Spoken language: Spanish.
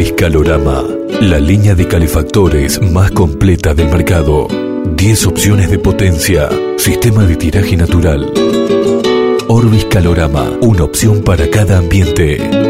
Orbis Calorama, la línea de calefactores más completa del mercado. 10 opciones de potencia, sistema de tiraje natural. Orbis Calorama, una opción para cada ambiente.